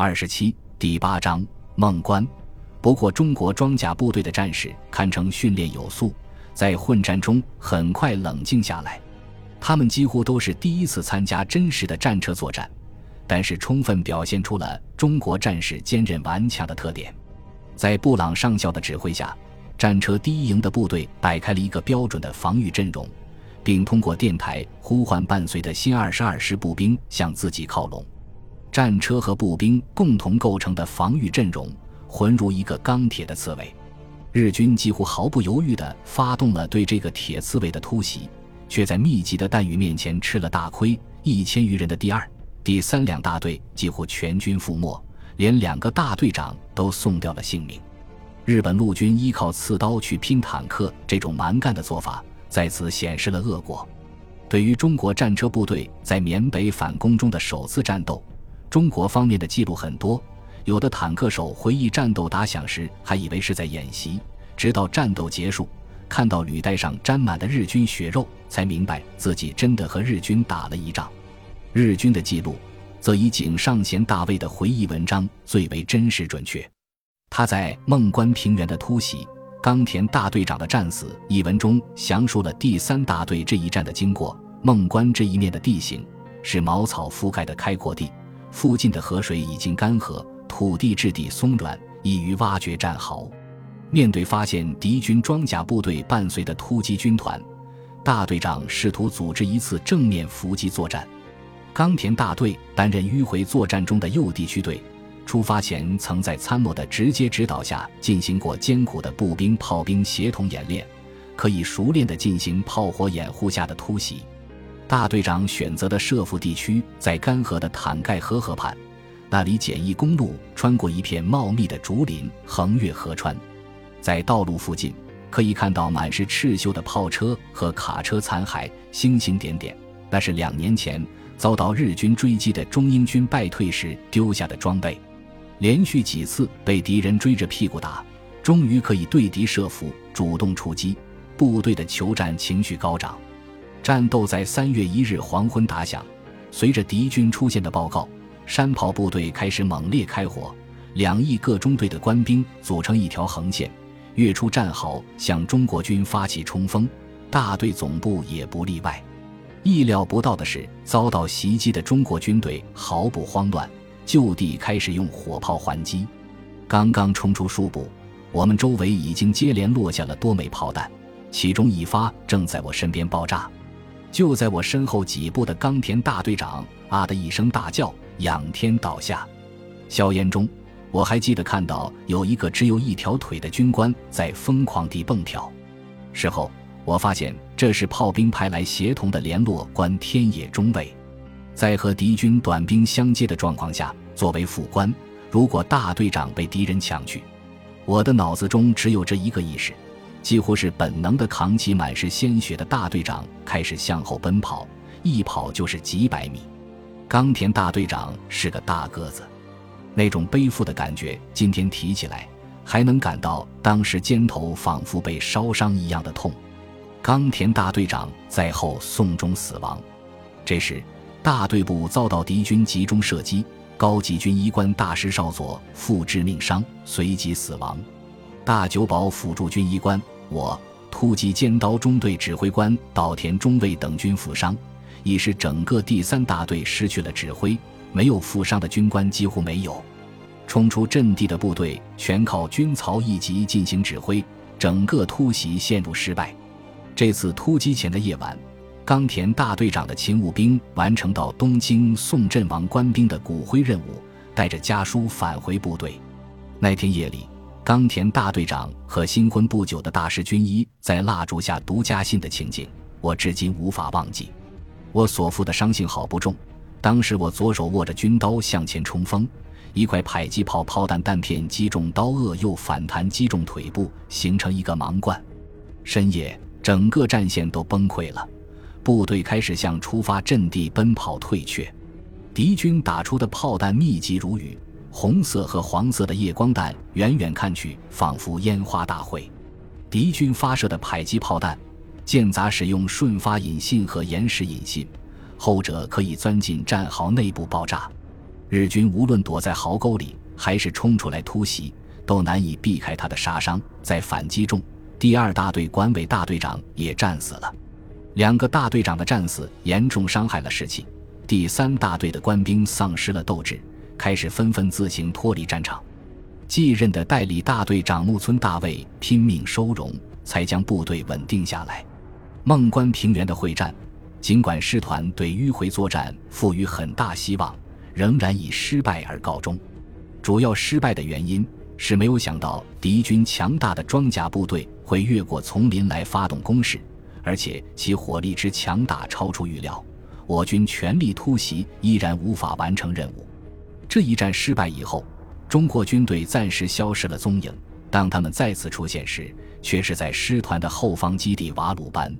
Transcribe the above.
二十七第八章孟关。不过，中国装甲部队的战士堪称训练有素，在混战中很快冷静下来。他们几乎都是第一次参加真实的战车作战，但是充分表现出了中国战士坚韧顽强的特点。在布朗上校的指挥下，战车第一营的部队摆开了一个标准的防御阵容，并通过电台呼唤伴随的新二十二师步兵向自己靠拢。战车和步兵共同构成的防御阵容，浑如一个钢铁的刺猬。日军几乎毫不犹豫地发动了对这个铁刺猬的突袭，却在密集的弹雨面前吃了大亏。一千余人的第二、第三两大队几乎全军覆没，连两个大队长都送掉了性命。日本陆军依靠刺刀去拼坦克，这种蛮干的做法，再次显示了恶果。对于中国战车部队在缅北反攻中的首次战斗。中国方面的记录很多，有的坦克手回忆战斗打响时还以为是在演习，直到战斗结束，看到履带上沾满的日军血肉，才明白自己真的和日军打了一仗。日军的记录则以井上贤大尉的回忆文章最为真实准确。他在《孟关平原的突袭，冈田大队长的战死》一文中详述了第三大队这一战的经过。孟关这一面的地形是茅草覆盖的开阔地。附近的河水已经干涸，土地质地松软，易于挖掘战壕。面对发现敌军装甲部队伴随的突击军团，大队长试图组织一次正面伏击作战。冈田大队担任迂回作战中的右地区队，出发前曾在参谋的直接指导下进行过艰苦的步兵炮兵协同演练，可以熟练地进行炮火掩护下的突袭。大队长选择的设伏地区在干涸的坦盖河河畔，那里简易公路穿过一片茂密的竹林，横越河川。在道路附近可以看到满是赤锈的炮车和卡车残骸，星星点点，那是两年前遭到日军追击的中英军败退时丢下的装备。连续几次被敌人追着屁股打，终于可以对敌设伏，主动出击。部队的求战情绪高涨。战斗在三月一日黄昏打响，随着敌军出现的报告，山炮部队开始猛烈开火。两翼各中队的官兵组成一条横线，跃出战壕向中国军发起冲锋。大队总部也不例外。意料不到的是，遭到袭击的中国军队毫不慌乱，就地开始用火炮还击。刚刚冲出数步，我们周围已经接连落下了多枚炮弹，其中一发正在我身边爆炸。就在我身后几步的冈田大队长啊的一声大叫，仰天倒下。硝烟中，我还记得看到有一个只有一条腿的军官在疯狂地蹦跳。事后，我发现这是炮兵派来协同的联络官天野中尉。在和敌军短兵相接的状况下，作为副官，如果大队长被敌人抢去，我的脑子中只有这一个意识。几乎是本能地扛起满是鲜血的大队长，开始向后奔跑，一跑就是几百米。冈田大队长是个大个子，那种背负的感觉，今天提起来还能感到当时肩头仿佛被烧伤一样的痛。冈田大队长在后送终死亡。这时，大队部遭到敌军集中射击，高级军医官大师少佐负致命伤，随即死亡。大久保辅助军医官，我突击尖刀中队指挥官岛田中尉等军负伤，已使整个第三大队失去了指挥。没有负伤的军官几乎没有。冲出阵地的部队全靠军曹一级进行指挥，整个突袭陷入失败。这次突击前的夜晚，冈田大队长的勤务兵完成到东京送阵亡官兵的骨灰任务，带着家书返回部队。那天夜里。冈田大队长和新婚不久的大师军医在蜡烛下读家信的情景，我至今无法忘记。我所负的伤幸好不重，当时我左手握着军刀向前冲锋，一块迫击炮炮弹弹片击中刀颚，又反弹击中腿部，形成一个盲罐。深夜，整个战线都崩溃了，部队开始向出发阵地奔跑退却，敌军打出的炮弹密集如雨。红色和黄色的夜光弹，远远看去仿佛烟花大会。敌军发射的迫击炮弹，间杂使用瞬发引信和延时引信，后者可以钻进战壕内部爆炸。日军无论躲在壕沟里，还是冲出来突袭，都难以避开他的杀伤。在反击中，第二大队管委大队长也战死了。两个大队长的战死严重伤害了士气。第三大队的官兵丧失了斗志，开始纷纷自行脱离战场。继任的代理大队长木村大卫拼命收容，才将部队稳定下来。孟关平原的会战，尽管师团对迂回作战赋予很大希望，仍然以失败而告终。主要失败的原因是没有想到敌军强大的装甲部队会越过丛林来发动攻势，而且其火力之强大超出预料。我军全力突袭依然无法完成任务。这一战失败以后，中国军队暂时消失了踪影。当他们再次出现时，却是在师团的后方基地瓦鲁班。